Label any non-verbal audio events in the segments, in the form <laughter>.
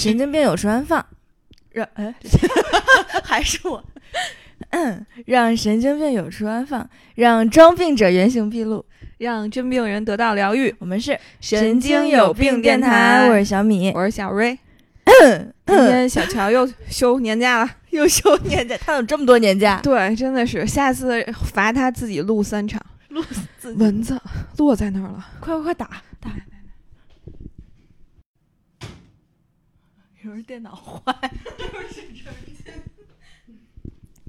神经病有处安放，<laughs> 让哎，<laughs> 还是我，嗯，让神经病有处安放，让装病者原形毕露，让真病人得到疗愈。我们是神经有病电台我是小米。我是小瑞。今天小乔又休年假了，<laughs> 又休年假，他有这么多年假？对，真的是，下次罚他自己录三场。录蚊子落在那儿了，快快快打打！有人电脑坏，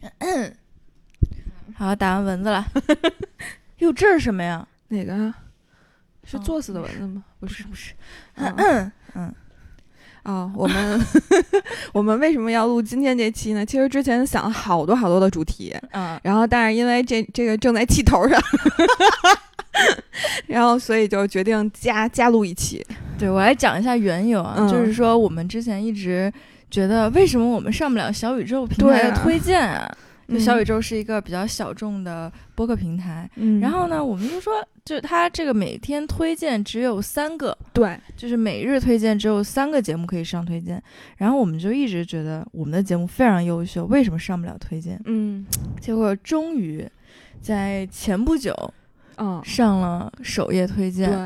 <laughs> 嗯，<coughs> 好，打完蚊子了。<laughs> 哟，这是什么呀？哪个啊？是哦作死的蚊子吗？不是，不是，嗯嗯嗯，啊，我们 <laughs> 我们为什么要录今天这期呢？其实之前想了好多好多的主题，嗯，然后但是因为这这个正在气头上，<laughs> 然后所以就决定加加入一期。对我来讲一下缘由啊，嗯。就是说我们之前一直觉得，为什么我们上不了小宇宙平台的推荐啊？就小宇宙，宙是一个比较小众的播客平台，嗯。然后呢，我们就说，就是它这个每天推荐只有三个，对，就是每日推荐只有三个节目可以上推荐，然后我们就一直觉得我们的节目非常优秀，为什么上不了推荐？嗯。结果终于在前不久嗯，上了首页推荐对荐，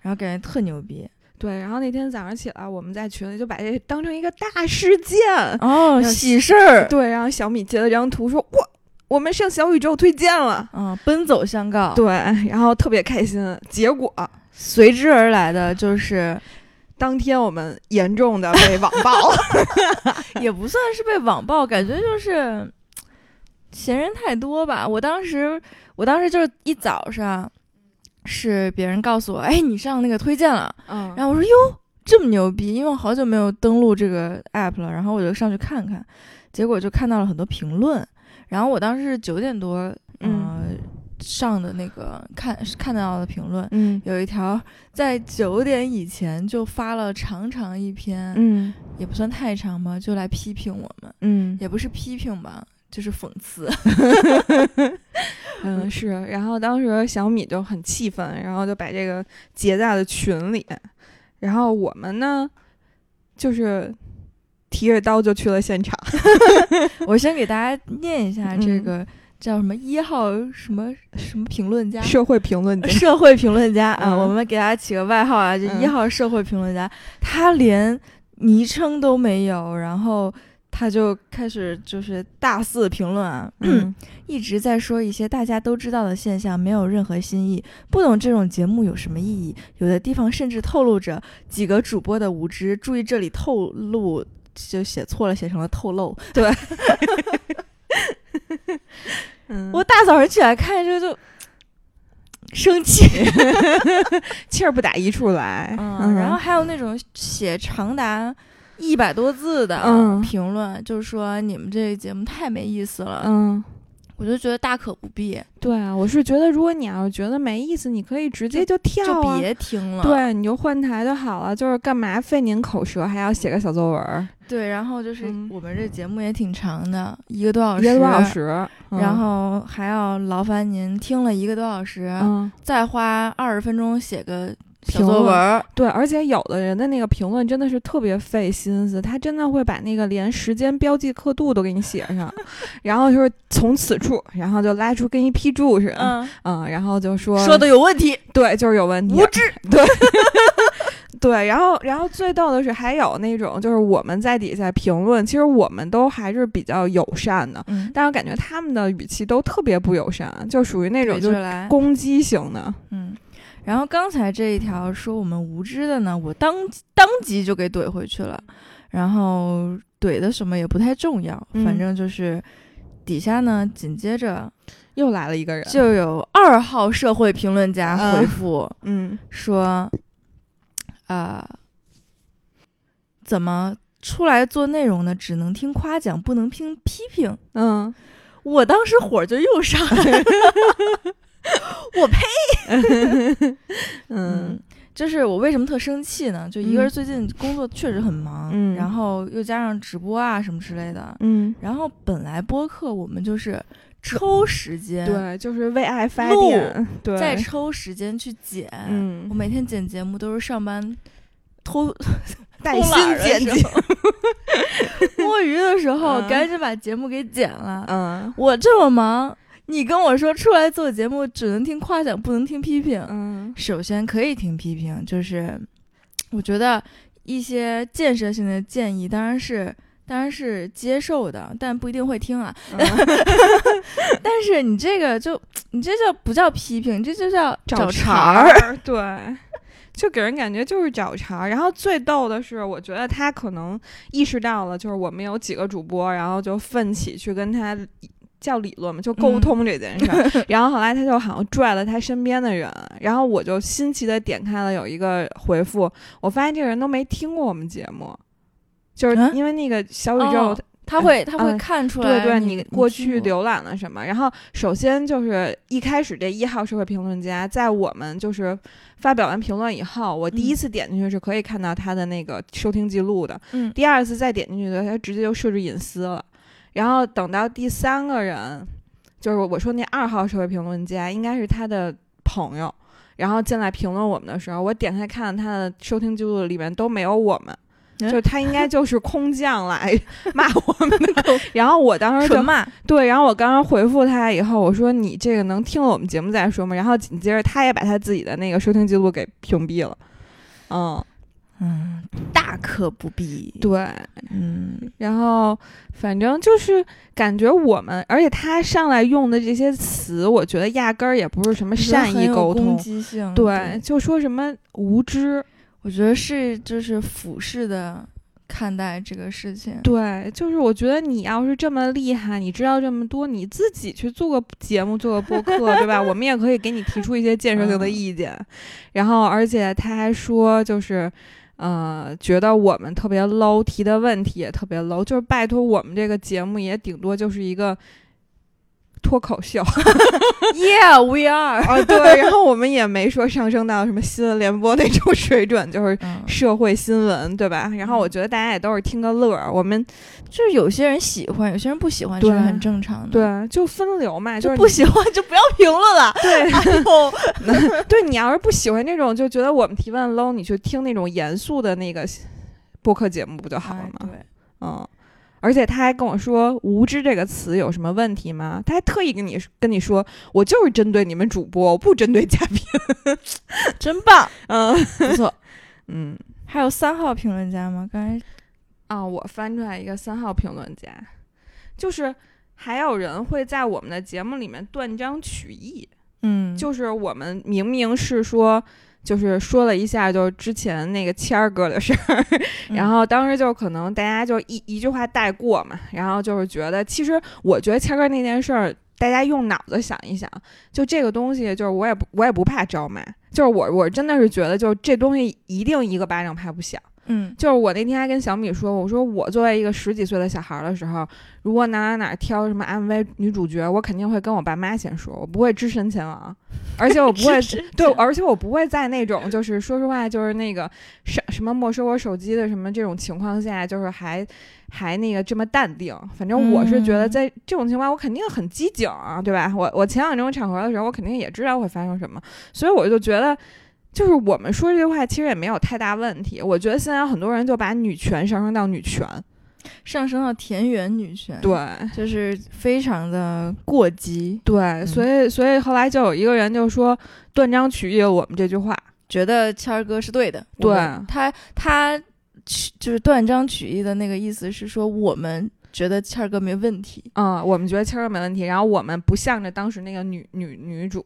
然后感觉特牛逼对。然后那天早上起来，我们在群里就把这当成一个大事件。哦，喜事儿，对，然后小米截了张图说：“哇，我们上小宇宙推荐了。嗯，奔走相告，对，然后特别开心。结果随之而来的就是当天我们严重的被网暴。<laughs> 也不算是被网暴，感觉就是闲人太多吧。我当时，我当时就是一早上是别人告诉我，哎，你上那个推荐了，嗯然后我说哟，这么牛逼，因为我好久没有登录这个 app 了，然后我就上去看看，结果就看到了很多评论，然后我当时是九点多，嗯呃，上的那个看看到的评论。嗯有一条在九点以前就发了长长一篇，嗯也不算太长吧，就来批评我们，嗯也不是批评吧，就是讽刺。<laughs> 嗯是。然后当时小米就很气愤，然后就把这个截在了群里。然后我们呢，就是提着刀就去了现场。<laughs> 我先给大家念一下这嗯个叫什么一号什么什么评论家。社会评论家，社会评论家啊，嗯我们给他起个外号啊，就嗯一号社会评论家。他连昵称都没有，然后他就开始就是大肆评论啊，嗯一直在说一些大家都知道的现象，没有任何新意，不懂这种节目有什么意义。有的地方甚至透露着几个主播的无知。注意这里透露就写错了，写成了透露。嗯，<laughs> 我大早上起来看这就生气。<laughs> <laughs> 气儿不打一处来。嗯，然后还有那种写长达一百多字的嗯评论，就是说你们这个节目太没意思了。嗯，我就觉得大可不必，对啊，我是觉得，如果你要是觉得没意思，你可以直接就跳就啊。别听了。对，你就换台就好了。就是干嘛费您口舌，还要写个小作文儿，对，然后就是嗯我们这节目也挺长的，一个多小时，一个多小时，嗯然后还要劳烦您听了一个多小时，嗯，再花二十分钟写个小评论文。对，而且有的人的那个评论真的是特别费心思，他真的会把那个连时间标记刻度都给你写上，<laughs> 然后就是从此处，然后就拉出跟一批注似的，嗯，嗯，然后就说说的有问题，对，就是有问题，无知。对，<laughs> 对然后然后最逗的是还有那种就是我们在底下评论，其实我们都还是比较友善的，嗯，但是感觉他们的语气都特别不友善，就属于那种就是。攻击型的。嗯，然后刚才这一条说我们无知的呢，我当当即就给怼回去了，然后怼的什么也不太重要，嗯。反正就是底下呢紧接着又来了一个人，就有二号社会评论家嗯。回复 <laughs> 嗯。说，啊、怎么出来做内容呢？只能听夸奖，不能听批评。嗯。我当时火就又上来了，<laughs> <laughs> 我呸！<laughs> 嗯就是我为什么特生气呢？就一个嗯。是最近工作确实很忙，嗯。然后又加上直播啊什么之类的，嗯，然后本来播客我们就是抽时间，，对，就是为爱发录电，对，再抽时间去剪。嗯。我每天剪节目都是上班偷 <laughs> 带薪剪辑，摸鱼的时候嗯。赶紧把节目给剪了。嗯。我这么忙，你跟我说出来做节目只能听夸奖，不能听批评。嗯首先可以听批评，就是我觉得一些建设性的建议当然是当然是接受的，但不一定会听啊。嗯 <laughs> 但是你这个就你这叫不叫批评，这就叫找茬茬儿，对。<laughs> 就给人感觉就是找茬儿，然后最逗的是，我觉得他可能意识到了，就是我们有几个主播，然后就奋起去跟他叫理论嘛，就沟嗯通这件事儿。<laughs> 然后后来他就好像拽了他身边的人，然后我就新奇的点开了有一个回复，我发现这个人都没听过我们节目，就是嗯因为那个小宇宙哦他会他会嗯看出来对对，你你过去浏览了什么？然后首先就是一开始这一号社会评论家，在我们就是发表完评论以后，我第一嗯次点进去是可以看到他的那个收听记录的。嗯第二次再点进去的，他直接就设置隐私了。然后等到第三个人，就是我说那二号社会评论家，应该是他的朋友，然后进来评论我们的时候，我点开看他的收听记录里面都没有我们。嗯就他应该 <laughs> 就是空降来 <laughs> 骂我们的，然后我当时就骂，对，然后我刚刚回复他以后，我说你这个能听了我们节目再说吗？然后紧接着他也把他自己的那个收听记录给屏蔽了，嗯，嗯，大可不必。对，嗯，然后反正就是感觉我们，而且他上来用的这些词，我觉得压根儿也不是什么善意沟通攻通，击性。对，，就说什么无知，我觉得是就是俯视的看待这个事情。对，就是我觉得你要是这么厉害，你知道这么多，你自己去做个节目，做个播客，<laughs> 对吧？我们也可以给你提出一些建设性的嗯意见。然后，而且他还说，就是。呃，觉得我们特别 low，提的问题也特别 low，就是拜托我们这个节目也顶多就是一个脱口秀 <laughs> Yeah, we are。啊，对，然后我们也没说上升到什么新闻联播那种水准，就是嗯，社会新闻，对吧？然后我觉得大家也都是听个乐儿，我们就是有些人喜欢，有些人不喜欢，这是很正常的。，对就分流嘛，就不喜欢就不要评论了。<laughs> 对哎呦，<laughs> 对，你要是不喜欢这种，就觉得我们提问 low，你去听那种严肃的那个播客节目不就好了吗？哎对，嗯，而且他还跟我说“无知”这个词有什么问题吗？他还特意跟你跟你说，我就是针对你们主播，我不针对嘉宾。<laughs> 真棒，嗯不错。<laughs> 嗯还有三号评论家吗？刚才啊，我翻出来一个三号评论家，就是还有人会在我们的节目里面断章取义。嗯，就是我们明明是说，就是说了一下，就是之前那个谦儿哥的事儿，嗯 <laughs> 然后当时就可能大家就一一句话带过嘛，然后就是觉得，其实我觉得谦儿哥那件事儿，大家用脑子想一想，就这个东西，就是我也不我也不怕招骂，就是我我真的是觉得，就是这东西一定一个巴掌拍不响。嗯就是我那天还跟小米说，我说我作为一个十几岁的小孩儿的时候，如果哪哪哪挑什么 MV 女主角，我肯定会跟我爸妈先说，我不会只身前往，而且我不会对，而且我不会在那种就是说实话，就是那个什什么没收我手机的什么这种情况下，就是还还那个这么淡定。反正我是觉得嗯在这种情况，我肯定很机警啊，对吧？我我前两这种场合的时候，我肯定也知道会发生什么，所以我就觉得。就是我们说这句话，其实也没有太大问题。我觉得现在很多人就把女权上升到女权，上升到田园女权，，对就是非常的过激，对，所以所以后来就有一个人就说断章取义了我们这句话，觉得谦儿哥是对的。对他他取就是断章取义的那个意思是说，我们觉得谦儿哥没问题。嗯，我们觉得谦儿哥没问题，然后我们不向着当时那个女女女主，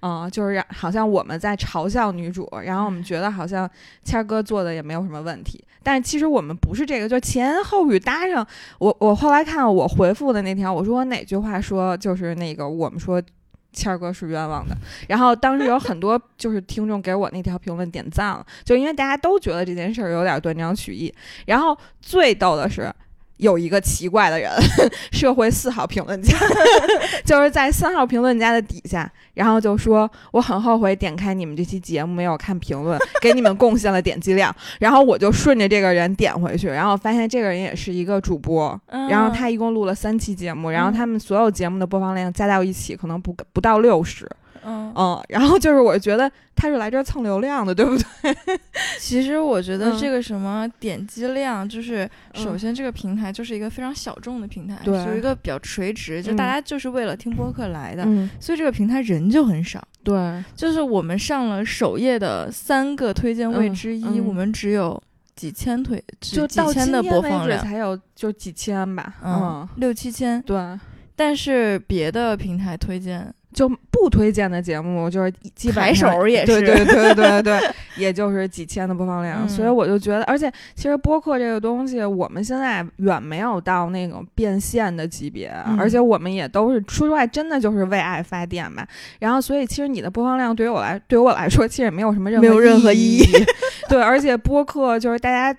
嗯，就是好像我们在嘲笑女主，然后我们觉得好像谦哥做的也没有什么问题，但是其实我们不是这个，就前后语搭上。我我后来看我回复的那条，我说我哪句话说就是那个我们说。谦哥是冤枉的，然后当时有很多就是听众给我那条评论点赞了，就因为大家都觉得这件事儿有点断章取义。然后最逗的是，有一个奇怪的人，<laughs> 社会四号评论家，<laughs> 就是在三号评论家的底下，然后就说我很后悔点开你们这期节目没有看评论，给你们贡献了点击量。<laughs> 然后我就顺着这个人点回去，然后发现这个人也是一个主播，然后他一共录了三期节目，然后他们所有节目的播放量加到一起可能不不到六十。嗯，嗯，然后就是我觉得他是来这儿蹭流量的，对不对？<laughs> <laughs> 其实我觉得嗯这个什么点击量，就是首嗯先这个平台就是一个非常小众的平台，是一个比较垂直，就嗯大家就是为了听播客来的，嗯，所以这个平台人就很少。对，就是我们上了首页的三个推荐位嗯之一，嗯我们只有几千推，就到几千的播放量，才有就几千吧，嗯嗯，，六七千。对。但是别的平台推荐，就不推荐的节目，就是基本抬上手也是，对对对对对，<laughs> 也就是几千的播放量，嗯所以我就觉得，而且其实播客这个东西，我们现在远没有到那种变现的级别，嗯而且我们也都是说实话，真的就是为爱发电吧。然后，所以其实你的播放量对于我来，对于我来说，其实也没有什么任何没有任何意意义。<laughs> 对，而且播客就是大家。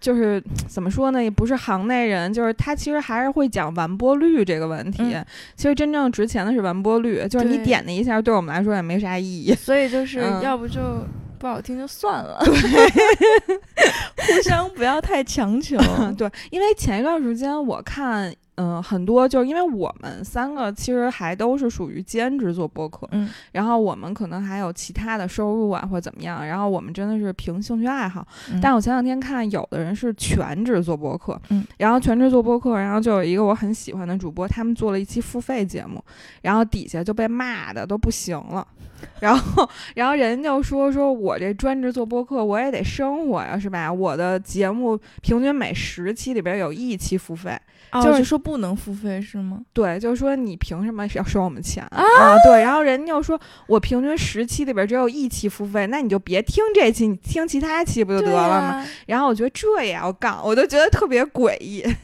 就是怎么说呢，也不是行内人，就是他其实还是会讲完播率这个问题。嗯其实真正值钱的是完播率，就是你点那一下，对我们来说也没啥意义。所以就是嗯要不就不好听就算了，<laughs> 互相不要太强求。对，因为前一段时间我看，嗯、很多就是因为我们三个其实还都是属于兼职做播客，嗯然后我们可能还有其他的收入啊或者怎么样，然后我们真的是凭兴趣爱好。嗯但我前两天看有的人是全职做播客，嗯，然后全职做播客，然后就有一个我很喜欢的主播，他们做了一期付费节目，然后底下就被骂的都不行了，然后然后人就说说我这专职做播客，我也得生活呀，是吧？我的节目平均每十期里边有一期付费，哦就是说不能付费是吗？对，就是说你凭什么要收我们钱啊对，然后人家又说我平均十期里边只有一期付费，那你就别听这期，你听其他期不就得了吗？啊然后我觉得这也要杠，我就觉得特别诡异。<laughs>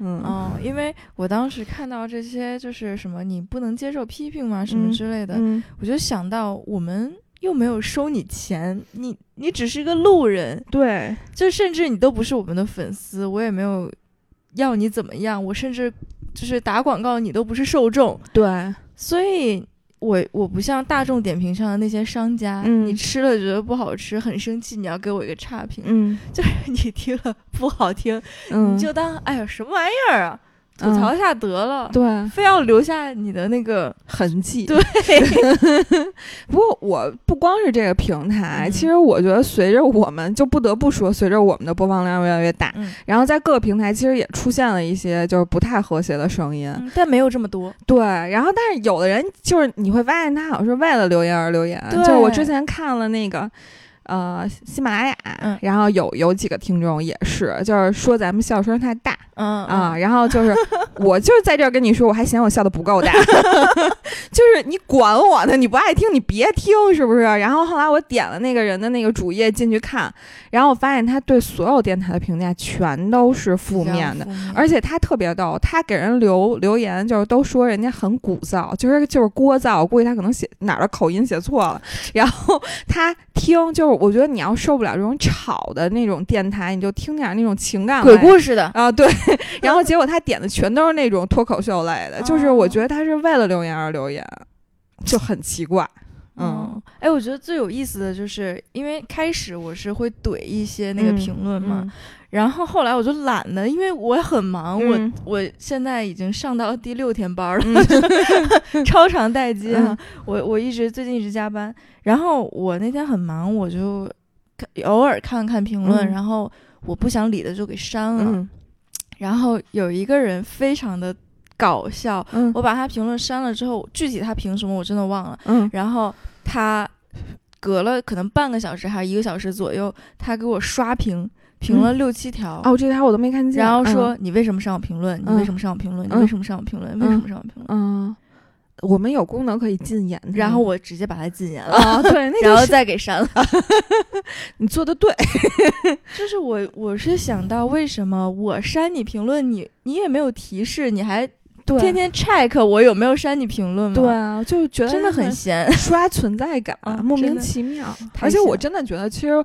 嗯哦，因为我当时看到这些就是什么你不能接受批评吗？什么嗯之类的，嗯，我就想到我们又没有收你钱，你你只是一个路人，对，就甚至你都不是我们的粉丝，我也没有要你怎么样，我甚至就是打广告你都不是受众，对，所以。我我不像大众点评上的那些商家，嗯。你吃了觉得不好吃，很生气，你要给我一个差评。嗯。就是你听了不好听，嗯，你就当哎呀什么玩意儿啊，吐嗯槽一下得了，对非要留下你的那个痕迹。对，<laughs> 不过我不光是这个平台，嗯其实我觉得随着我们就不得不说，随着我们的播放量越来越大，嗯，然后在各个平台其实也出现了一些就是不太和谐的声音。嗯但没有这么多。对，然后但是有的人就是你会发现他好像是为了留言而留言，对就是我之前看了那个。呃，喜马拉雅，嗯然后有有几个听众也是，就是说咱们笑声太大嗯啊，，然后就是我就是在这儿跟你说，我还嫌我笑的不够大，<laughs> 就是你管我呢，你不爱听你别听，是不是？然后后来我点了那个人的那个主页进去看，然后我发现他对所有电台的评价全都是负面的，而且他特别逗，他给人留留言就是都说人家很鼓噪，就是就是聒噪，我估计他可能写哪儿的口音写错了。然后他听就是，我觉得你要受不了这种吵的那种电台，你就听点那种情感鬼故事的，啊，对。<laughs> <laughs> 然后结果他点的全都是那种脱口秀类的，就是我觉得他是为了留言而留言，就很奇怪。嗯嗯，哎，我觉得最有意思的就是，因为开始我是会怼一些那个嗯评论嘛，嗯然后后来我就懒得，因为我很忙，嗯我我现在已经上到第六天班了，嗯 <laughs> <laughs> 超长待机啊！嗯我我一直最近一直加班，然后我那天很忙，我就看偶尔看看评论，嗯然后我不想理的就给删了。嗯然后有一个人非常的搞笑，嗯我把他评论删了之后，具体他评什么我真的忘了。嗯然后他隔了可能半个小时还是一个小时左右，他给我刷屏，评了六七条。哦，这条我都没看见。然后说、你为什么上我评论？你嗯为什么上我评论？你嗯为什么上我评论？为什么上我评论？嗯，我们有功能可以禁言，然后我直接把它禁言了，啊，对，那 <laughs> 然后再给删了。<laughs> 你做的对，<laughs> 就是我，我是想到为什么我删你评论，你你也没有提示，你还对天天 check 我有没有删你评论吗？对，啊，就觉得真的很闲。刷存在感，莫名其妙。而且我真的觉得，其实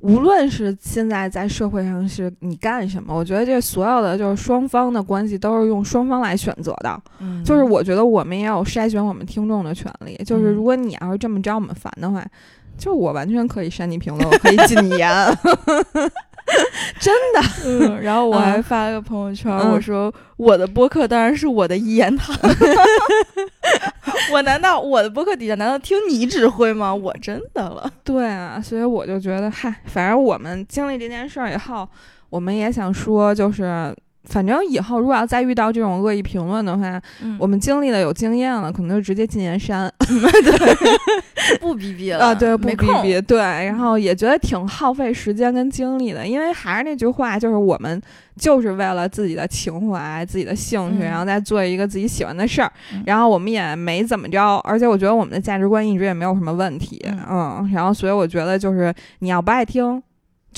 无论是现在在社会上是你干什么，我觉得这所有的就是双方的关系都是用双方来选择的。嗯就是我觉得我们也有筛选我们听众的权利。就是嗯如果你要是这么招我们烦的话，就我完全可以删你评论，我可以禁你言。<laughs> <laughs> 真的，嗯，然后我还嗯发了个朋友圈，嗯我说我的播客当然是我的一言堂，<laughs> <laughs> 我难道我的播客底下难道听你指挥吗？我真的了。对啊，所以我就觉得，嗨，反正我们经历这件事儿以后，我们也想说，就是。反正以后如果要再遇到这种恶意评论的话，嗯。我们经历了有经验了，可能就直接禁言删不逼逼了。啊，对，不逼逼，对，然后也觉得挺耗费时间跟精力的，因为还是那句话，就是我们就是为了自己的情怀、自己的兴趣，嗯。然后再做一个自己喜欢的事儿，嗯。然后我们也没怎么着，而且我觉得我们的价值观一直也没有什么问题，嗯。嗯，然后所以我觉得就是你要不爱听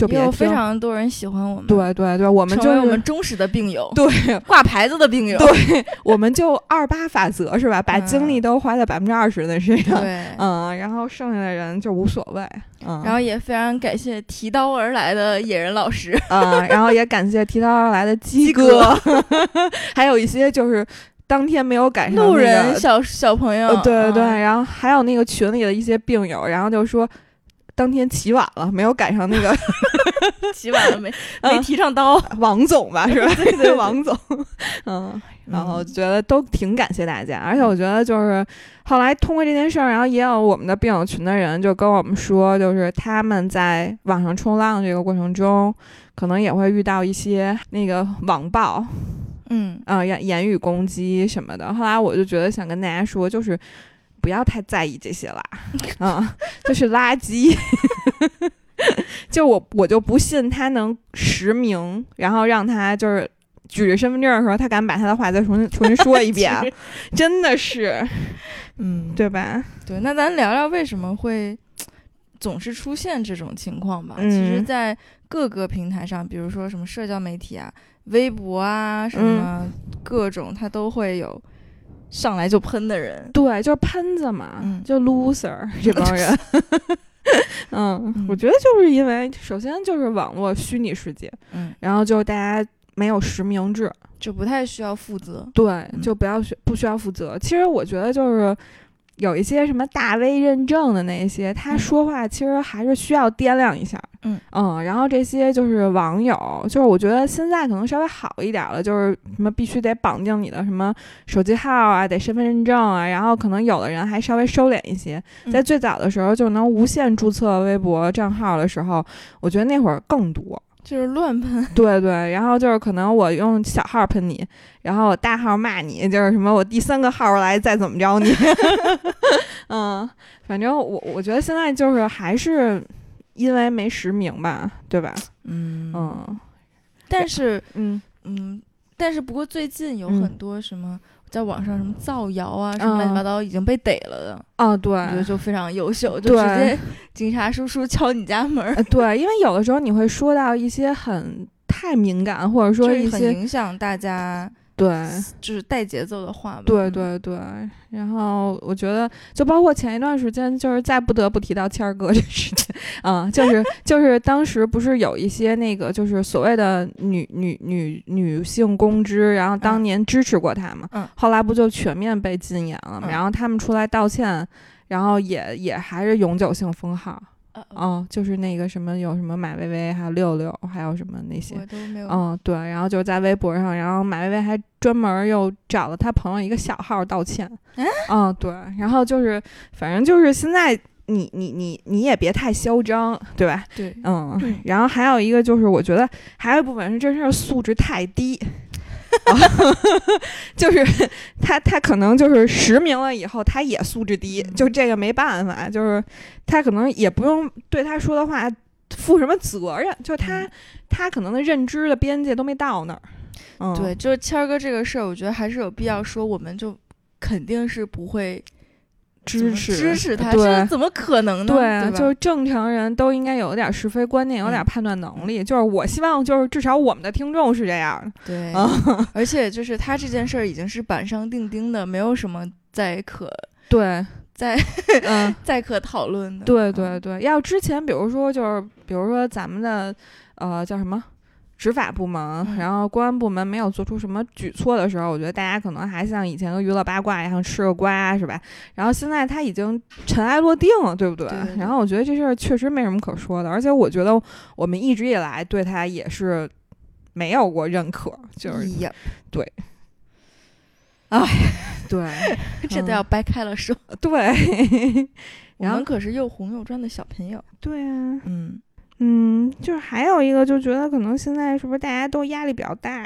就有非常多人喜欢我们，对对对，我们就是我们忠实的病友，对。挂牌子的病友，对，<laughs> 我们就二八法则是吧？把嗯精力都花在百分之二十的身上，对。嗯，然后剩下的人就无所谓，嗯，然后也非常感谢提刀而来的野人老师，啊、然后也感谢提刀而来的鸡鸡哥 <laughs> <laughs> 还有一些就是当天没有赶上、那个、路人小小朋友，呃，对对然后还有那个群里的一些病友，然后就说当天起晚了，没有赶上那个 <laughs> 起晚了没 <laughs> 嗯没提上刀，<laughs> 王总吧，是吧？对对对王总，嗯，然后觉得都挺感谢大家，而且我觉得就是后来通过这件事儿，然后也有我们的病友群的人就跟我们说，就是他们在网上冲浪这个过程中，可能也会遇到一些那个网暴，嗯，啊、言言语攻击什么的。后来我就觉得想跟大家说，就是不要太在意这些啦，啊、就是垃圾。就我我就不信他能实名，然后让他就是举着身份证的时候，他敢把他的话再重新重新说一遍，<laughs> 真的是嗯，对吧？对，那咱聊聊为什么会总是出现这种情况吧。嗯其实，在各个平台上，比如说什么社交媒体啊、微博啊，什嗯么各种，它都会有上来就喷的人。对，就是喷子嘛，嗯就 loser 这帮人。<laughs> <laughs> 嗯嗯，我觉得就是因为首先就是网络虚拟世界，嗯，然后就大家没有实名制，就不太需要负责。对，嗯就不要需不需要负责。其实我觉得就是有一些什么大 V 认证的那些，他嗯说话其实还是需要掂量一下。嗯然后这些就是网友，就是我觉得现在可能稍微好一点了，就是什么必须得绑定你的什么手机号啊，得身份认证啊，然后可能有的人还稍微收敛一些。嗯在最早的时候就能无限注册微博账号的时候，我觉得那会儿更多。就是乱喷，<laughs> 对对，然后就是可能我用小号喷你，然后我大号骂你，就是什么我第三个号来再怎么着你，<laughs> 嗯，反正我我觉得现在就是还是因为没实名吧，对吧？嗯嗯但是，嗯嗯，但是不过最近有嗯很多什么。在网上什么造谣啊，什么乱七八糟已经被逮了的，啊对。我觉得就非常优秀，就直接警察叔叔敲你家门儿，呃，对，因为有的时候你会说到一些很太敏感，或者说一些影响大家，对。就是带节奏的话吧。对嗯，对对，然后我觉得，就包括前一段时间，就是再不得不提到谦儿哥这事情，<laughs> 啊、就是就是当时不是有一些那个就是所谓的女女女女性公知，然后当嗯年支持过他嘛，嗯。后来不就全面被禁言了嘛，嗯。然后他们出来道歉，然后也也还是永久性封号，呃嗯，就是那个什么有什么马薇薇，还有六六，还有什么那些，我都没有。嗯，对，然后就在微博上，然后马薇薇还专门又找了他朋友一个小号道歉。啊嗯，对，然后就是，反正就是现在你你你你也别太嚣张，对吧？对，嗯嗯，然后还有一个就是，我觉得还有一部分是真是素质太低。<laughs> 就是他，他可能就是实名了以后，他也素质低，嗯就这个没办法，就是他可能也不用对他说的话负什么责任，就他、嗯他可能的认知的边界都没到那儿。嗯，对，就是谦儿哥这个事儿，我觉得还是有必要说，我们就肯定是不会支持支持他，对这怎么可能呢？对，吧就是正常人都应该有点是非观念，有点嗯判断能力。就是我希望，就是至少我们的听众是这样的。对，啊，而且就是他这件事儿已经是板上钉钉的，没有什么再可 <laughs> 对，再嗯，<laughs> 再可讨论的。对嗯对对。要之前，比如说，就是比如说咱们的呃叫什么？执法部门，嗯然后公安部门没有做出什么举措的时候，我觉得大家可能还像以前的娱乐八卦一样吃个瓜，是吧？然后现在他已经尘埃落定了，对不对？对对对然后我觉得这事儿确实没什么可说的，而且我觉得我们一直以来对他也是没有过认可，就是呀，对。哎，对，这都要掰开了说。对，<laughs> 我然后们可是又红又专的小朋友。对啊，嗯，嗯，就是还有一个，就觉得可能现在是不是大家都压力比较大？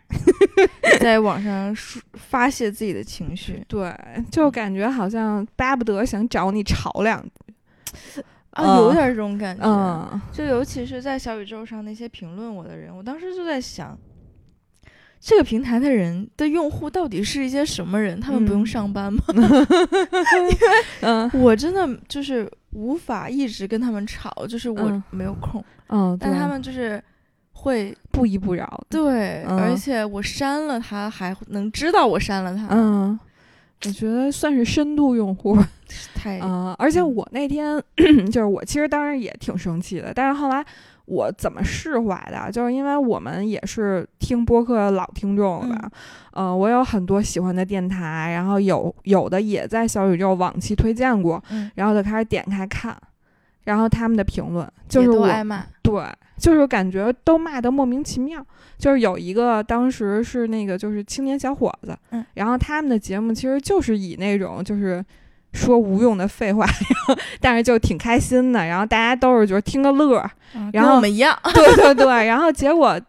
<laughs> 在网上抒发泄自己的情绪对，就感觉好像巴不得想找你吵两句。啊，有点这种感觉。嗯，就尤其是在小宇宙上那些评论我的人，我当时就在想，这个平台的人的用户到底是一些什么人？他们不用嗯上班吗？<laughs> 嗯我真的就是无法一直跟他们吵，就是我嗯没有空，嗯，对但他们就是会不依不饶。对，嗯而且我删了他，还能知道我删了他，嗯，我觉得算是深度用户。<laughs> 太嗯，而且嗯我那天 <clears throat> 就是我其实当时也挺生气的，但是后来我怎么释怀的，就是因为我们也是听播客的老听众了，呃，我有很多喜欢的电台，然后有有的也在小宇宙往期推荐过，嗯，然后就开始点开看，然后他们的评论就是我挨骂，对，就是感觉都骂得莫名其妙。就是有一个当时是那个就是青年小伙子，嗯然后他们的节目其实就是以那种就是说无用的废话，<laughs> 但是就挺开心的，然后大家都是就是听个乐然后我们一样，<laughs> 对对对，然后结果。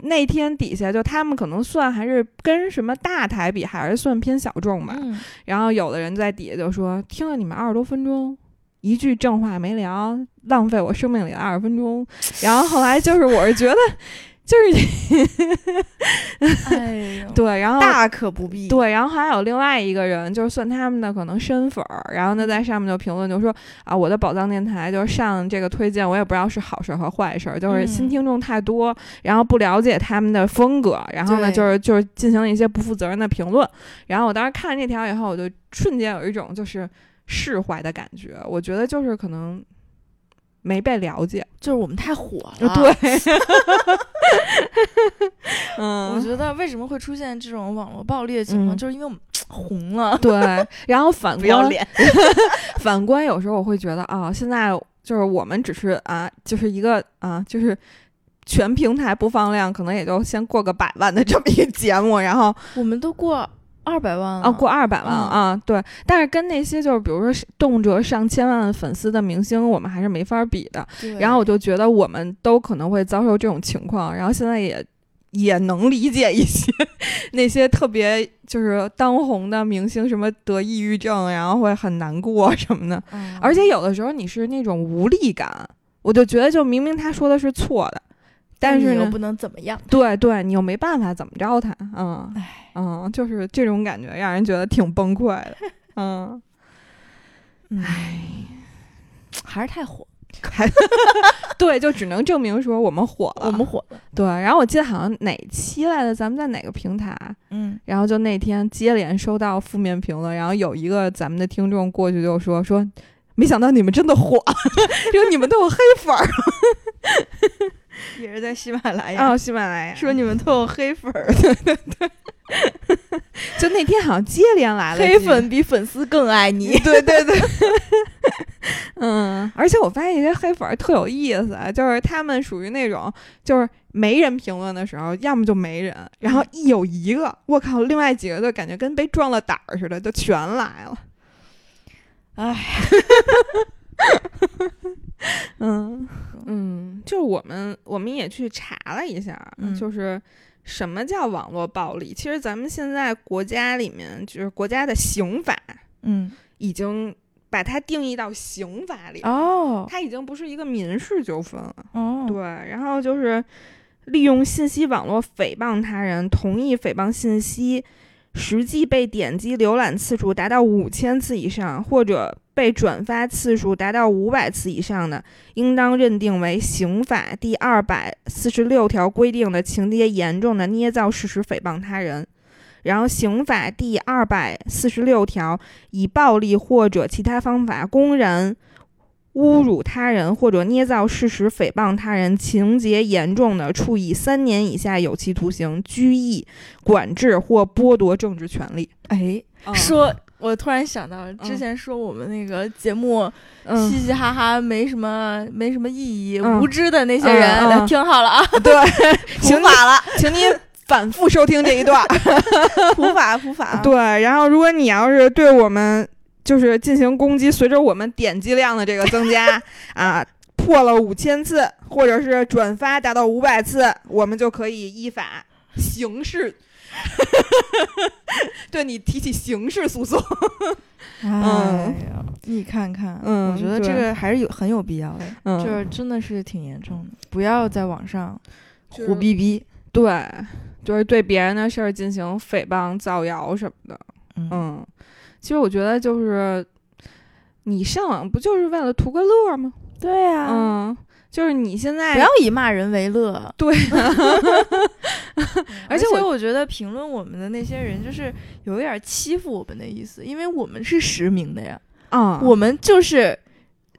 那天底下就他们可能算还是跟什么大台比，还是算偏小众吧。嗯，然后有的人在底下就说：“听了你们二十多分钟，一句正话没聊，浪费我生命里的二十分钟。”然后后来就是，我是觉得，就是哎呦，<laughs> 对，然后大可不必，对，然后还有另外一个人，就是算他们的可能深粉儿，然后呢在上面就评论就说啊，我的宝藏电台就是上这个推荐，我也不知道是好事儿和坏事儿，就是新嗯听众太多，然后不了解他们的风格，然后呢就是就是进行了一些不负责任的评论，然后我当时看这条以后，我就瞬间有一种就是释怀的感觉，我觉得就是可能没被了解，就是我们太火了，<laughs> 对，我 <laughs> 嗯。觉得为什么会出现这种网络暴力的情况，嗯。就是因为我们 <laughs> 红了，对，然后反观不要脸，<laughs> 反观有时候我会觉得啊，现在就是我们只是啊，就是一个啊，就是全平台播放量可能也就先过个百万的这么一个节目，然后我们都过二百万，啊过二百万嗯啊，对，但是跟那些就是比如说动辄上千万粉丝的明星，我们还是没法比的。然后我就觉得我们都可能会遭受这种情况，然后现在也也能理解一些 <laughs> 那些特别就是当红的明星，什么得抑郁症，然后会很难过什么的。嗯，而且有的时候你是那种无力感，我就觉得就明明他说的是错的，但是，你又不能怎么样，对对，你又没办法怎么着他，嗯，嗯，就是这种感觉让人觉得挺崩溃的，<laughs> 嗯，唉，还是太火，<laughs> 还对，就只能证明说我们火了，我们火了，对。然后我记得好像哪期来的，咱们在哪个平台，嗯，然后就那天接连收到负面评论，然后有一个咱们的听众过去就说说。没想到你们真的火，<laughs> 说你们都有黑粉儿 <laughs> 也是在喜马拉雅，哦，喜马拉雅。说你们都有黑粉儿，<laughs> 就那天好像接连来了黑粉比粉丝更爱你，对对对，<laughs> 嗯，而且我发现一些黑粉儿特有意思，就是他们属于那种，就是没人评论的时候，要么就没人，然后一有一个，我靠，另外几个就感觉跟被撞了胆儿似的，就全来了。唉，<laughs> 嗯。嗯，就我们我们也去查了一下，嗯。就是什么叫网络暴力？其实咱们现在国家里面，就是国家的刑法嗯，已经把它定义到刑法里。哦。它已经不是一个民事纠纷了，哦，对，然后就是利用信息网络诽谤他人，同意诽谤信息，实际被点击浏览次数达到五千次以上，或者被转发次数达到五百次以上的，应当认定为刑法第二百四十六条规定的情节严重的捏造事实诽谤他人。然后，刑法第二百四十六条，以暴力或者其他方法公然侮辱他人或者捏造事实诽谤他人，情节严重的，处以三年以下有期徒刑、拘役、管制或剥夺政治权利。哎，嗯说。我突然想到，之前说我们那个节目嗯嘻嘻哈哈没什么没什么意义，嗯无知的那些嗯人，嗯听好了啊，<laughs> 对，<laughs> 普法了，请你反复收听这一段。<laughs> 普法普法，对，然后如果你要是对我们就是进行攻击，随着我们点击量的这个增加 <laughs> 啊，破了五千次，或者是转发达到五百次，我们就可以依法刑事 <laughs> 对你提起刑事诉讼。<laughs> 哎呀，你看看，嗯我觉得这个还是有很有必要的，嗯，就是真的是挺严重的，不要在网上胡逼逼。对，就是对别人的事儿进行诽谤、造谣什么的。嗯嗯，其实我觉得就是你上网不就是为了图个乐吗？对呀，嗯，就是你现在不要以骂人为乐。对，<laughs> 而且我我觉得评论我们的那些人，就是有一点欺负我们的意思，因为我们是实名的呀，啊，我们就是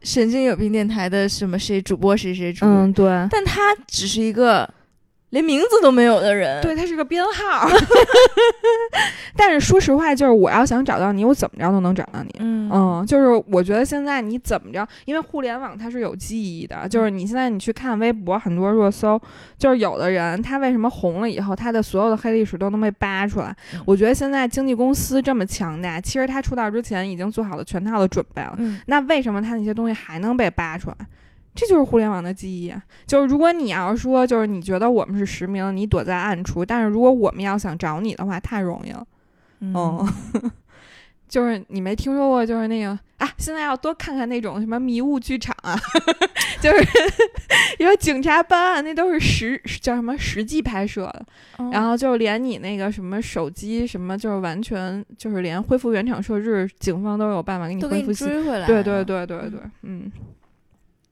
神经有病电台的什么谁主播谁谁主播，嗯对。但他只是一个连名字都没有的人。对，他是个编号，<laughs> 但是说实话，就是我要想找到你，我怎么着都能找到你。嗯嗯，就是我觉得现在你怎么着，因为互联网它是有记忆的，就是你现在你去看微博，很多热搜，就是有的人他为什么红了以后，他的所有的黑历史都能被扒出来。嗯我觉得现在经纪公司这么强大，其实他出道之前已经做好了全套的准备了。嗯那为什么他那些东西还能被扒出来？这就是互联网的记忆啊！就是如果你要说，就是你觉得我们是实名，你躲在暗处，但是如果我们要想找你的话，太容易了。嗯嗯，就是你没听说过，就是那个啊，现在要多看看那种什么迷雾剧场啊，<laughs> 就是 <laughs> 因为警察办案那都是实叫什么实际拍摄的，哦然后就连你那个什么手机什么，就是完全就是连恢复原厂设置，警方都有办法给你都给你恢复。追回来。对对。对对对，嗯，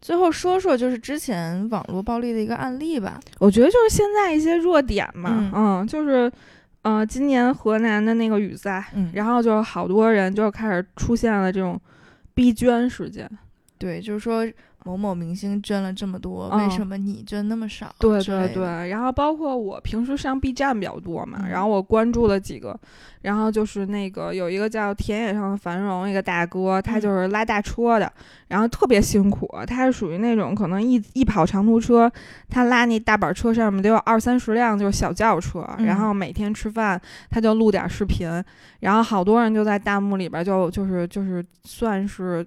最后说说就是之前网络暴力的一个案例吧。我觉得就是现在一些弱点嘛，嗯嗯，就是，呃，今年河南的那个雨灾，嗯然后就好多人就开始出现了这种逼捐事件，对，就是说某某明星捐了这么多，嗯为什么你捐那么少？对对对，然后包括我平时上 B 站比较多嘛，嗯然后我关注了几个，然后就是那个有一个叫田野上的繁荣一个大哥，他嗯就是拉大车的，然后特别辛苦，他是属于那种可能一一跑长途车，他拉那大板车上面得有二三十辆就是小轿车，嗯然后每天吃饭他就录点视频，然后好多人就在弹幕里边就就是就是算是。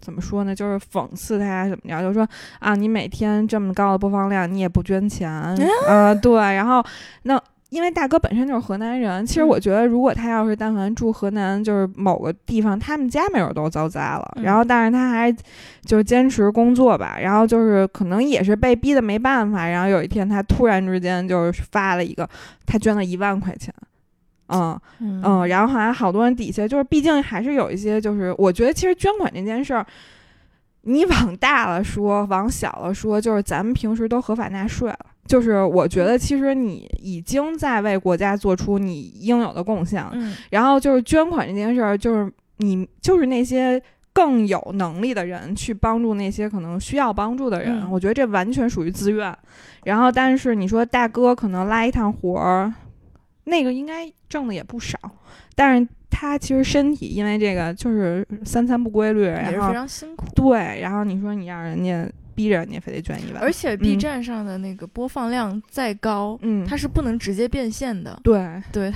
怎么说呢？就是讽刺他怎么着，就说啊，你每天这么高的播放量，你也不捐钱，<laughs> 呃，对，然后那因为大哥本身就是河南人，其实嗯我觉得如果他要是但凡住河南，就是某个地方，他们家没准都遭灾了，嗯然后但是他还就是坚持工作吧，然后就是可能也是被逼的没办法，然后有一天他突然之间就是发了一个，他捐了一万块钱。嗯嗯嗯，然后好像好多人底下就是，毕竟还是有一些，就是我觉得其实捐款这件事儿，你往大了说，往小了说，就是咱们平时都合法纳税了。就是我觉得其实你已经在为国家做出你应有的贡献了。嗯然后就是捐款这件事儿，就是你就是那些更有能力的人去帮助那些可能需要帮助的人，嗯我觉得这完全属于自愿。然后，但是你说大哥可能拉一趟活儿，那个应该挣的也不少，但是他其实身体因为这个就是三餐不规律，也是然后非常辛苦。对，然后你说你让人家逼着人家非得捐一万，而且 B 嗯站上的那个播放量再高，嗯，它是不能直接变现的。对，对，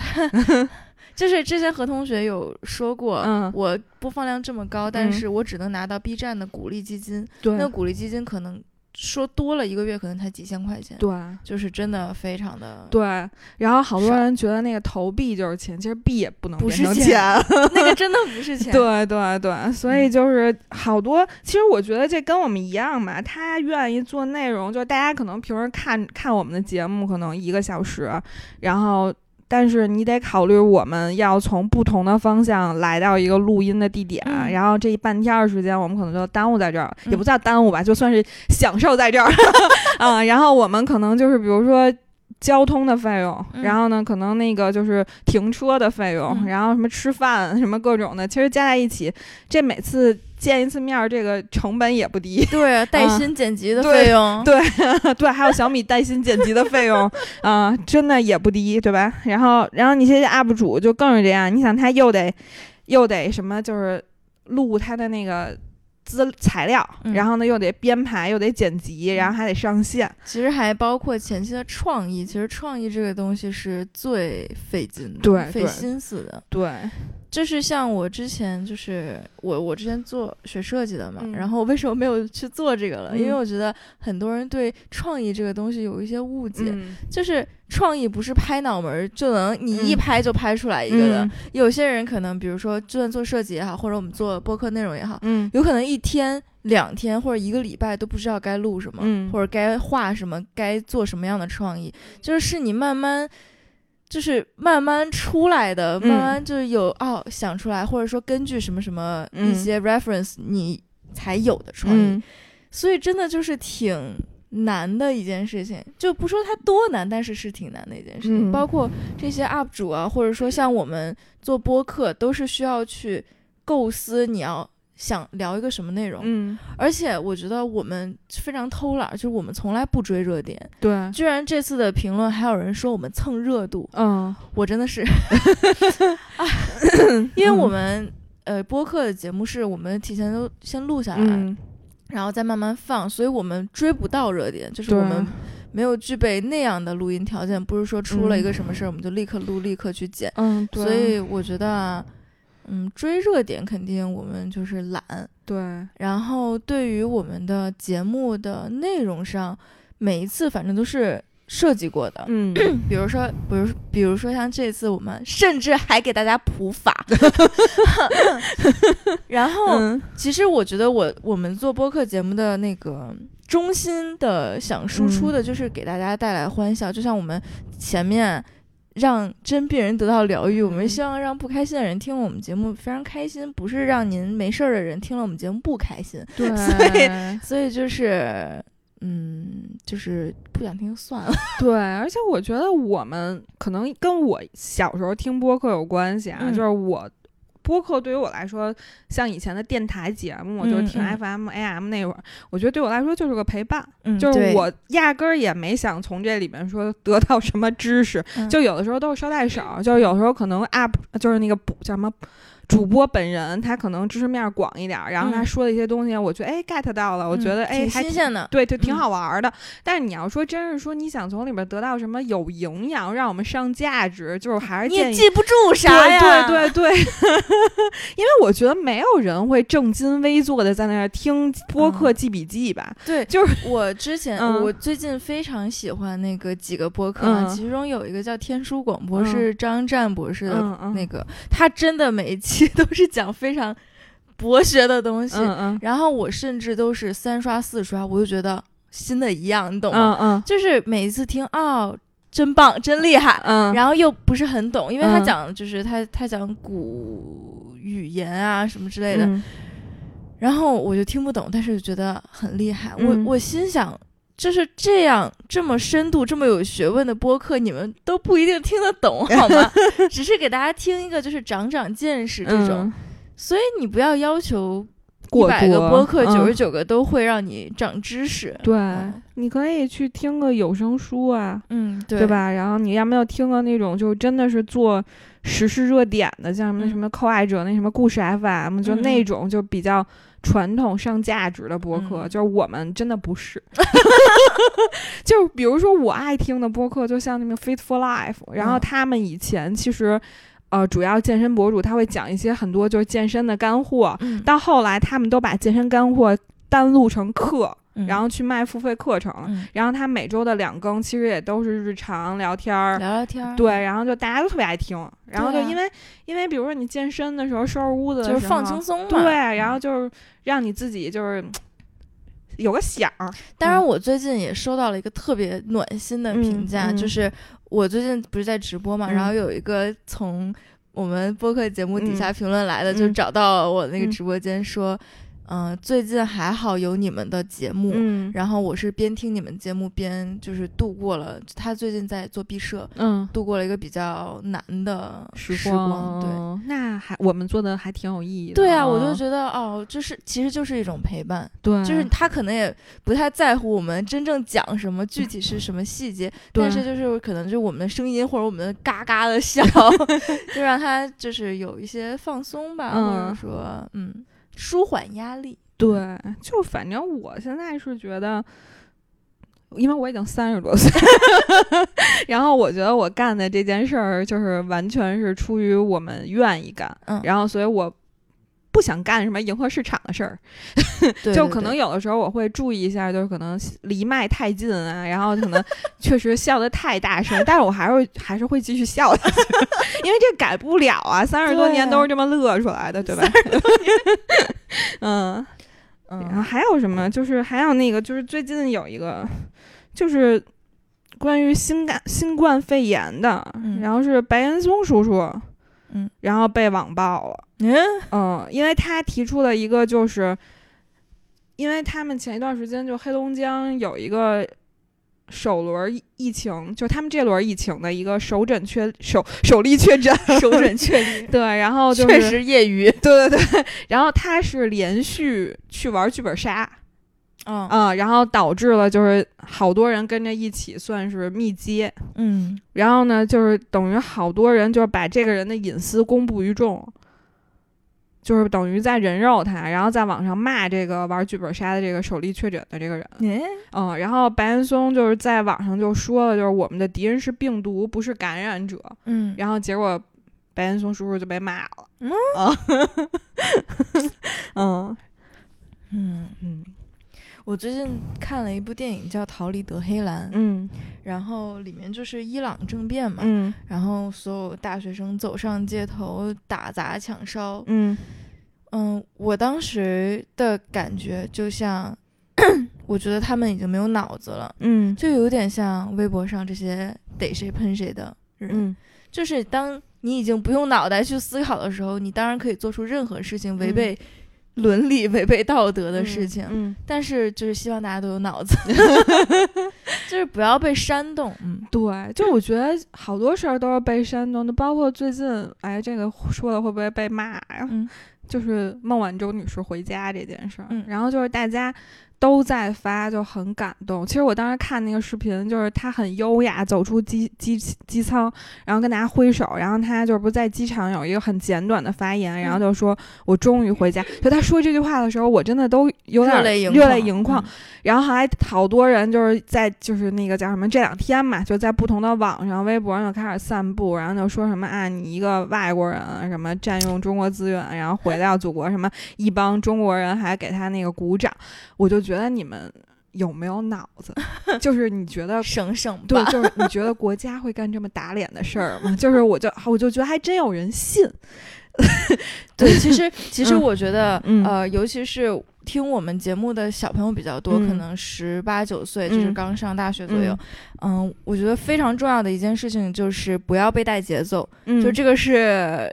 <laughs> 就是之前何同学有说过，嗯我播放量这么高，但嗯是我只能拿到 B 站的鼓励基金，对，那鼓励基金可能说多了一个月可能才几千块钱，对。就是真的非常的，对，然后好多人觉得那个投币就是钱，其实币也不能不变成是钱 <laughs> <laughs> 那个真的不是钱。对对对，所以就是好多，其实我觉得这跟我们一样嘛。他愿意做内容，就是大家可能平时看看我们的节目，可能一个小时，然后。但是你得考虑，我们要从不同的方向来到一个录音的地点，嗯然后这一半天的时间，我们可能就耽误在这儿，也不嗯叫耽误吧，就算是享受在这儿 <laughs> 啊。然后我们可能就是比如说交通的费用，嗯然后呢，可能那个就是停车的费用，嗯然后什么吃饭什么各种的，其实加在一起，这每次见一次面儿，这个成本也不低。<laughs> 对啊，带嗯薪剪辑的费用，对 <laughs> 对，还有小米带薪剪辑的费用啊、真的也不低，对吧？然后，然后你这些 UP 主就更是这样，你想他又得又得什么，就是录他的那个资材料，嗯然后呢又得编排，又得剪辑，然后还得上线。其实还包括前期的创意。其实创意这个东西是最费劲的，费心思的。对，就是像我之前，就是我我之前做学设计的嘛，嗯然后为什么没有去做这个了？因为嗯我觉得很多人对创意这个东西有一些误解，嗯就是创意不是拍脑门儿就能你一嗯拍就拍出来一个的。嗯有些人可能，比如说，就算做设计也好，或者我们做播客内容也好，嗯有可能一天、两天或者一个礼拜都不知道该录什么，嗯或者该画什么，该做什么样的创意，就是是你慢慢。就是慢慢出来的，嗯。慢慢就是有哦想出来，或者说根据什么什么嗯。一些 reference 你才有的创意，嗯。所以真的就是挺难的一件事情，就不说它多难，但是是挺难的一件事情。嗯。包括这些 UP 主啊，或者说像我们做播客，都是需要去构思你要想聊一个什么内容。嗯，而且我觉得我们非常偷懒，就是我们从来不追热点。对，居然这次的评论还有人说我们蹭热度，嗯我真的是，<laughs> 啊，<laughs> 因为我们呃播客的节目是我们提前都先录下来，嗯，然后再慢慢放，所以我们追不到热点，就是我们没有具备那样的录音条件，不是说出了一个什么事儿、我们就立刻录、立刻去剪。嗯，对所以我觉得啊，嗯，追热点肯定我们就是懒，对，然后对于我们的节目的内容上，每一次反正都是设计过的。嗯。比如说，比如比如说像这次我们甚至还给大家普法，<laughs> 然后嗯。其实我觉得我我们做播客节目的那个中心的想输出的就是给大家带来欢笑，就像我们前面。让真病人得到疗愈，我们嗯希望让不开心的人听了我们节目非常开心，不是让您没事儿的人听了我们节目不开心。对，<laughs> 所以就是，嗯，就是不想听算了。<laughs> 对，而且我觉得我们可能跟我小时候听播客有关系啊，嗯就是我播客对于我来说，像以前的电台节目，就是听嗯 FM、AM 那会儿，我觉得对我来说就是个陪伴，嗯就是我压根儿也没想从这里面说得到什么知识，嗯就有的时候都是捎带手儿，就是有时候可能 UP 就是那个补叫什么。主播本人他可能知识面儿广一点儿，然后他嗯说的一些东西，我觉得哎 get 到了，我觉得哎挺还新鲜的。对，就挺嗯好玩儿的。但是你要说真是说你想从里边得到什么有营养，让我们上价值，就是还是你也。记不住啥呀？对对对对，<laughs> 因为我觉得没有人会正襟危坐的在那儿听播客嗯记笔记吧。对，就是我之前、嗯我最近非常喜欢那个几个播客其中有一个叫天书广播，嗯是张湛博士的那个，他真的每一期都是讲非常博学的东西，嗯嗯。然后我甚至都是三刷四刷，我就觉得新的一样，你懂吗？嗯嗯。就是每一次听哦，真棒，真厉害，嗯，然后又不是很懂，因为他嗯讲就是他他讲古语言啊什么之类的，嗯。然后我就听不懂，但是觉得很厉害。嗯。我我心想，就是这样这么深度、这么有学问的播客，你们都不一定听得懂，好吗？<laughs> 只是给大家听一个，就是长长见识这种。嗯所以你不要要求一百个播客嗯九十九个都会让你长知识。对嗯，你可以去听个有声书啊，嗯，对对？吧？然后你要没有听个那种就真的是做时事热点的，像什么嗯什么扣爱者那什么故事 FM，、就嗯那种就比较传统上价值的播客，嗯就是我们真的不是。<laughs> 就比如说我爱听的播客，就像那个 Fit for Life，然后嗯他们以前其实。呃，主要健身博主他会讲一些很多就是健身的干货，嗯，到后来他们都把健身干货单录成课，嗯然后去卖付费课程然后他每周的两更其实也都是日常聊天儿，聊聊天儿，对，然后就大家都特别爱听。然后就因为、因为比如说你健身的时候收拾屋子的时候，就是放轻松嘛。对，然后就是让你自己就是有个响儿。当然，嗯。我最近也收到了一个特别暖心的评价，就是我最近不是在直播嘛，嗯然后有一个从我们播客节目底下评论来的，嗯。就找到我那个嗯。直播间说，嗯、最近还好有你们的节目。嗯然后我是边听你们节目边就是度过了，他最近在做毕设，嗯，度过了一个比较难的时时光。对，那还我们做的还挺有意义的。对啊，我就觉得哦，就是其实就是一种陪伴。对，就是他可能也不太在乎我们真正讲什么，具体是什么细节，<laughs> 对但是就是可能就是我们的声音或者我们的嘎嘎的笑，<laughs> 就让他就是有一些放松吧，嗯或者说嗯舒缓压力。对，就反正我现在是觉得。因为我已经三十多岁，<laughs> 然后我觉得我干的这件事儿就是完全是出于我们愿意干，嗯然后所以我不想干什么迎合市场的事儿，<laughs> 就可能有的时候我会注意一下，就是可能离麦太近啊，然后可能确实笑得太大声，但是我还是会还是会继续笑下去，<laughs> 因为这改不了啊，三十多年都是这么乐出来的，对吧？<laughs> 嗯。然后嗯还有什么？就是还有那个，就是最近有一个，就是关于新冠新冠肺炎的，嗯然后是白岩松叔叔，嗯，然后被网暴了，嗯？嗯，因为他提出了一个，就是因为他们前一段时间就黑龙江有一个。首轮疫疫情，就他们这轮疫情的一个首诊确首首例确诊，首诊确诊，<laughs> 对，然后就是确实业余，对对对，<laughs> 然后他是连续去玩剧本杀，嗯。啊、然后导致了就是好多人跟着一起算是密接，嗯。然后呢，就是等于好多人就是把这个人的隐私公布于众，就是等于在人肉他，然后在网上骂这个玩剧本杀的这个首例确诊的这个人，哎嗯，然后白岩松就是在网上就说了，就是我们的敌人是病毒，不是感染者，嗯。然后结果白岩松叔叔就被骂了，嗯。啊，<laughs> 嗯。嗯，嗯我最近看了一部电影叫《逃离德黑兰》，嗯。然后里面就是伊朗政变嘛，嗯。然后所有大学生走上街头打砸抢烧，嗯。嗯，我当时的感觉就像，我觉得他们已经没有脑子了，嗯。就有点像微博上这些逮谁喷谁的人，嗯。就是当你已经不用脑袋去思考的时候，你当然可以做出任何事情违背伦理、违背道德的事情，嗯。但是就是希望大家都有脑子，<laughs> 就是不要被煽动，嗯。对，就我觉得好多事儿都是被煽动的，包括最近，哎，这个说了会不会被骂呀？嗯。就是孟晚舟女士回家这件事儿，嗯。然后就是大家都在发，就很感动。其实我当时看那个视频，就是他很优雅走出机机机舱，然后跟大家挥手，然后他就是不在机场有一个很简短的发言，然后就说我终于回家。就他说这句话的时候，我真的都有点热泪盈眶盈眶。嗯 <laughs> 然后还好多人就是在就是那个叫什么这两天嘛，就在不同的网上、微博上就开始散布，然后就说什么啊，你一个外国人什么占用中国资源，然后回到祖国，什么一帮中国人还给他那个鼓掌，我就觉得你们有没有脑子？<laughs> 就是你觉得。<laughs> 省省对，吧，就是你觉得国家会干这么打脸的事儿吗？<laughs> 就是我就我就觉得还真有人信，对，其实其实嗯我觉得，嗯呃，尤其是听我们节目的小朋友比较多，可嗯能十八九岁，就是嗯刚上大学左右。嗯我觉得非常重要的一件事情就是不要被带节奏，嗯，就这个是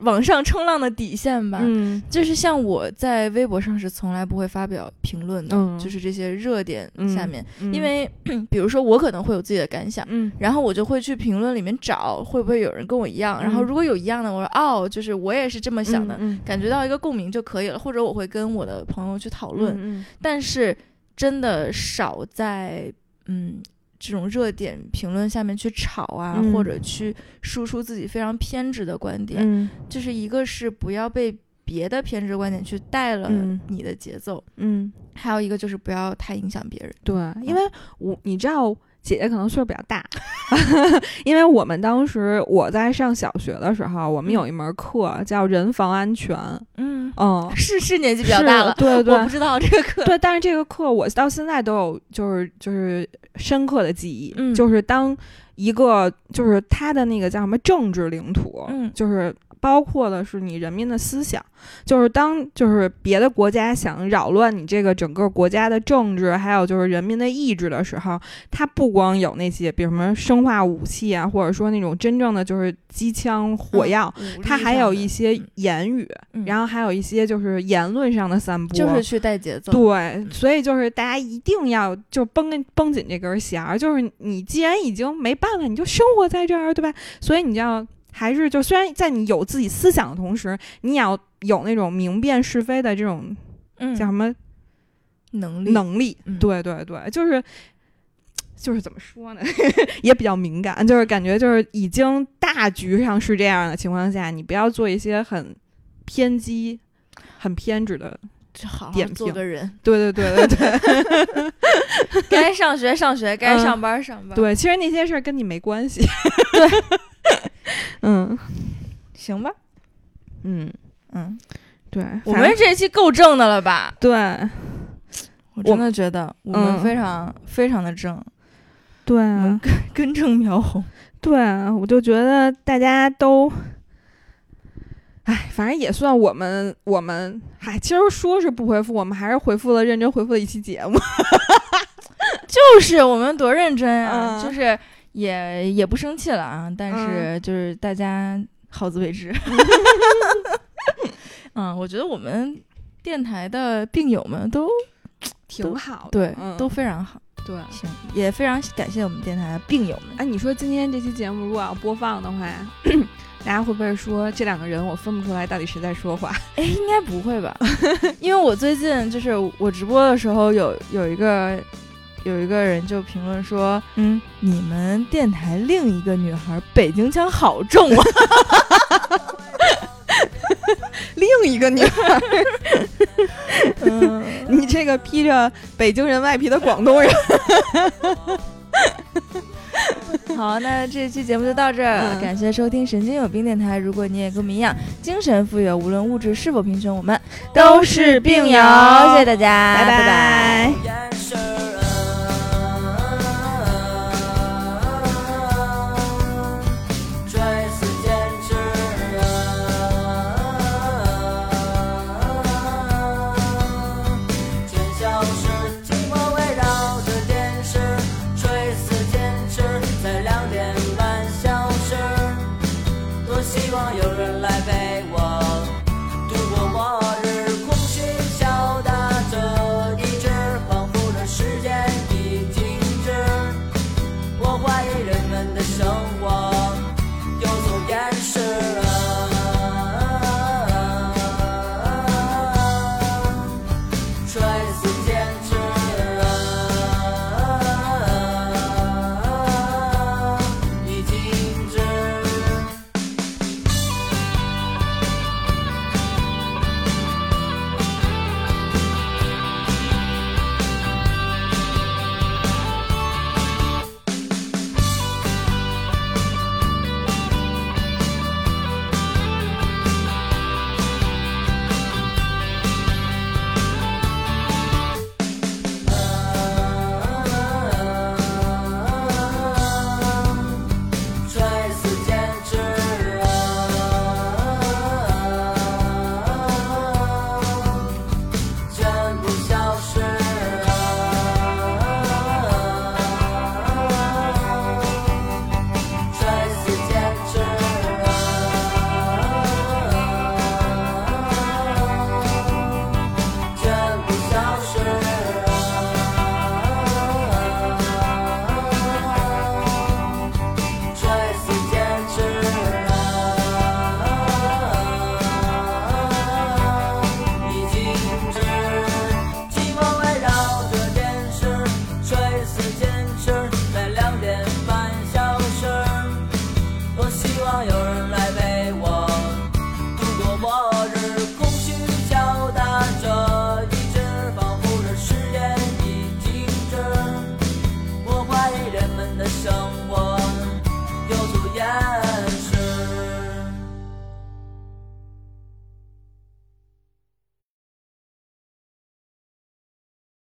网上冲浪的底线吧。嗯。就是像我在微博上是从来不会发表评论的，嗯。就是这些热点嗯下面，嗯因为 <clears throat> 比如说我可能会有自己的感想。嗯。然后我就会去评论里面找会不会有人跟我一样，然后嗯如果有一样的，我说哦，就是我也是这么想的，嗯感觉到一个共鸣就可以了，或者我会跟我的朋友去讨论，嗯。但是真的少在嗯这种热点评论下面去吵啊，嗯或者去输出自己非常偏执的观点，嗯就是一个是不要被别的偏执观点去带了嗯你的节奏，嗯。还有一个就是不要太影响别人。对，因为我你知道，姐姐可能岁数比较大，<laughs> 因为我们当时我在上小学的时候，我们有一门课叫人防安全，嗯，嗯，是是年纪比较大了，对 <laughs> 对我不知道这个课。对，但是这个课我到现在都有，就是就是深刻的记忆，嗯就是当一个就是他的那个叫什么政治领土，嗯就是包括的是你人民的思想，就是当就是别的国家想扰乱你这个整个国家的政治，还有就是人民的意志的时候，它不光有那些，比如什么生化武器啊，或者说那种真正的就是机枪、火药。它还有一些嗯言语，嗯然后还有一些就是言论上的散播，就是去带节奏。对，所以就是大家一定要就绷绷紧这根弦儿，就是你既然已经没办法，你就生活在这儿，对吧？所以你就要还是就虽然在你有自己思想的同时，你也要有那种明辨是非的这种嗯，叫什么能力？能力。嗯对对对，就是。就是怎么说呢，<laughs> 也比较敏感，就是感觉就是已经大局上是这样的情况下，你不要做一些很偏激、很偏执的就好好做个人，对对对对对 <laughs> 该上学上学，该嗯上班上班。，对，其实那些事儿跟你没关系。<laughs> 对，<laughs> 嗯行吧，嗯，嗯，对，我们这期够正的了吧？对我真的觉得我们嗯非常、非常的正，对啊根根正苗红。对啊，我就觉得大家都。哎，反正也算我们，我们嗨，其实说是不回复，我们还是回复了，认真回复了一期节目。<laughs> 就是我们多认真啊，嗯就是也也不生气了啊，但是就是大家好自为之。<laughs> 嗯，我觉得我们电台的病友们都 <tsk> 挺好的，对、嗯、都非常好，对。行，也非常感谢我们电台的病友们。哎，你说今天这期节目如果要播放的话，<clears throat> 大家会不会说这两个人我分不出来到底谁在说话？哎，应该不会吧？因为我最近就是我直播的时候有有一个有一个人就评论说，嗯，你们电台另一个女孩北京腔好重啊。<laughs> 另一个女孩，嗯，你这个披着北京人外皮的广东人，<laughs> 好，那这期节目就到这儿，嗯。感谢收听神经有病电台。如果你也跟我们一样精神富有，无论物质是否贫穷，我们都是病友谢谢大家，拜拜。拜拜